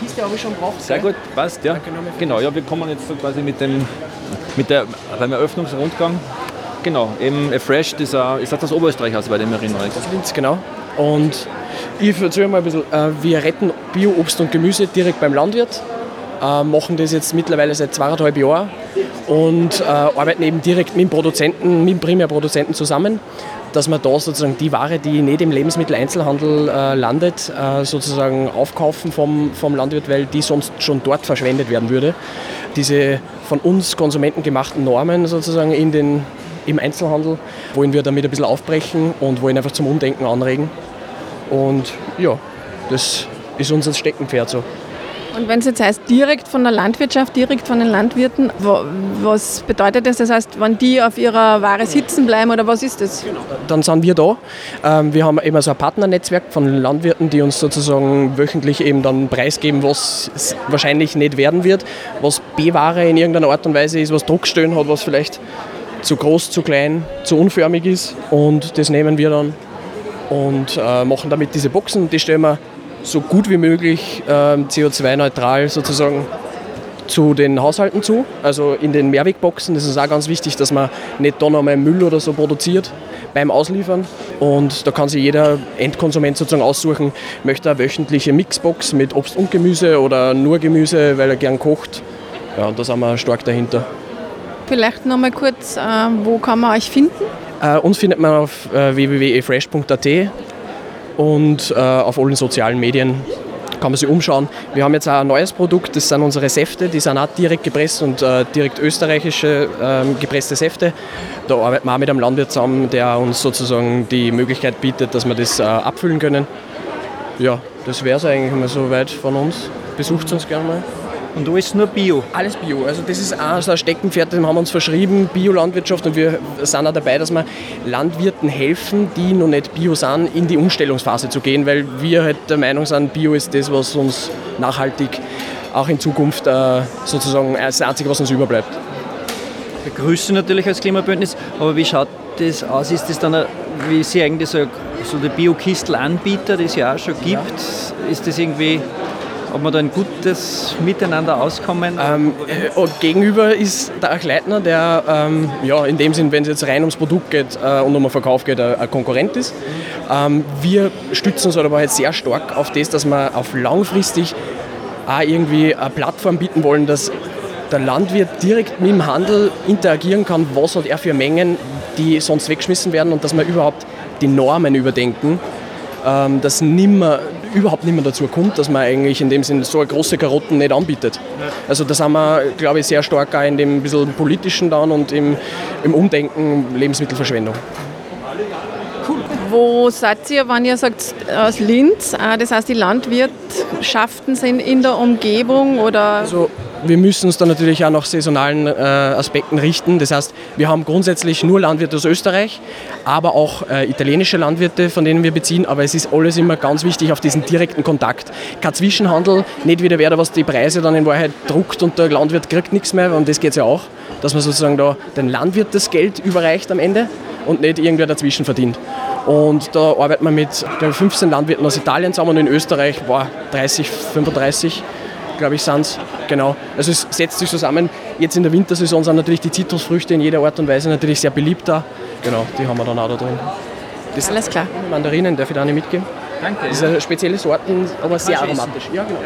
Kiste habe ich schon braucht. Sehr gut, passt, ja. Genau, ja, wir kommen jetzt so quasi mit dem, mit der, beim Eröffnungsrundgang. Genau, eben Fresh, das ist auch das Oberösterreich aus, bei dem erinnere ich. Linz, genau. Und ich erzähle mal ein bisschen, äh, wir retten Bio-Obst und Gemüse direkt beim Landwirt, äh, machen das jetzt mittlerweile seit zweieinhalb Jahren und äh, arbeiten eben direkt mit dem Produzenten, mit dem Primärproduzenten zusammen, dass wir da sozusagen die Ware, die nicht im Lebensmitteleinzelhandel äh, landet, äh, sozusagen aufkaufen vom, vom Landwirt, weil die sonst schon dort verschwendet werden würde. Diese von uns Konsumenten gemachten Normen sozusagen in den, im Einzelhandel wollen wir damit ein bisschen aufbrechen und wollen einfach zum Umdenken anregen. Und ja, das ist unser Steckenpferd so. Und wenn es jetzt heißt, direkt von der Landwirtschaft, direkt von den Landwirten, wo, was bedeutet das? Das heißt, wenn die auf ihrer Ware sitzen bleiben oder was ist das? Dann sind wir da. Ähm, wir haben immer so ein Partnernetzwerk von Landwirten, die uns sozusagen wöchentlich eben dann preisgeben, was wahrscheinlich nicht werden wird, was B-Ware in irgendeiner Art und Weise ist, was Druckstellen hat, was vielleicht zu groß, zu klein, zu unförmig ist. Und das nehmen wir dann und äh, machen damit diese Boxen. Die stellen wir so gut wie möglich äh, CO2-neutral sozusagen zu den Haushalten zu, also in den Mehrwegboxen. Das ist auch ganz wichtig, dass man nicht da nochmal Müll oder so produziert beim Ausliefern. Und da kann sich jeder Endkonsument sozusagen aussuchen, möchte eine wöchentliche Mixbox mit Obst und Gemüse oder nur Gemüse, weil er gern kocht. Ja, und da sind wir stark dahinter. Vielleicht nochmal kurz, äh, wo kann man euch finden? Äh, uns findet man auf äh, www.efresh.at und äh, auf allen sozialen Medien kann man sich umschauen. Wir haben jetzt auch ein neues Produkt, das sind unsere Säfte, die sind auch direkt gepresst und äh, direkt österreichische äh, gepresste Säfte. Da arbeiten wir auch mit einem Landwirt zusammen, der uns sozusagen die Möglichkeit bietet, dass wir das äh, abfüllen können. Ja, das wäre es eigentlich mal so weit von uns. Besucht uns gerne mal. Und alles nur Bio? Alles Bio. Also das ist auch so ein Steckenpferd, dem haben wir uns verschrieben, Biolandwirtschaft. Und wir sind auch dabei, dass wir Landwirten helfen, die noch nicht Bio sind, in die Umstellungsphase zu gehen, weil wir halt der Meinung sind, Bio ist das, was uns nachhaltig auch in Zukunft äh, sozusagen das Einzige, was uns überbleibt. Wir grüßen natürlich als Klimabündnis, aber wie schaut das aus? Ist das dann, wie Sie eigentlich so, so der Bio-Kistel-Anbieter, das es ja auch schon gibt, ja. ist das irgendwie ob wir da ein gutes Miteinander auskommen? Ähm, äh, und gegenüber ist der Achleitner, der ähm, ja, in dem Sinn, wenn es jetzt rein ums Produkt geht äh, und um den Verkauf geht, ein Konkurrent ist. Ähm, wir stützen uns aber halt sehr stark auf das, dass wir auf langfristig auch irgendwie eine Plattform bieten wollen, dass der Landwirt direkt mit dem Handel interagieren kann, was hat er für Mengen, die sonst weggeschmissen werden und dass wir überhaupt die Normen überdenken, ähm, dass nimmer überhaupt nicht mehr dazu kommt, dass man eigentlich in dem Sinne so große Karotten nicht anbietet. Also da sind wir, glaube ich, sehr stark auch in dem bisschen politischen dann und im, im Umdenken Lebensmittelverschwendung. Wo seid ihr, wenn ihr sagt, aus Linz? Äh, das heißt, die Landwirtschaften sind in der Umgebung oder? Also wir müssen uns dann natürlich auch nach saisonalen äh, Aspekten richten. Das heißt, wir haben grundsätzlich nur Landwirte aus Österreich, aber auch äh, italienische Landwirte, von denen wir beziehen. Aber es ist alles immer ganz wichtig auf diesen direkten Kontakt. Kein Zwischenhandel, nicht wieder wer, was die Preise dann in Wahrheit druckt und der Landwirt kriegt nichts mehr. Und das geht es ja auch, dass man sozusagen da den Landwirt das Geld überreicht am Ende und nicht irgendwer dazwischen verdient. Und da arbeiten wir mit glaube 15 Landwirten aus Italien zusammen und in Österreich boah, 30, 35 glaube ich, sind es. Genau. Also es setzt sich zusammen. Jetzt in der Wintersaison sind natürlich die Zitrusfrüchte in jeder Art und Weise natürlich sehr beliebt da. Genau, die haben wir dann auch da drin. Das Alles klar. Mandarinen, darf ich da nicht mitgeben? Danke. Das sind spezielle Sorten, aber sehr aromatisch. Ja, genau.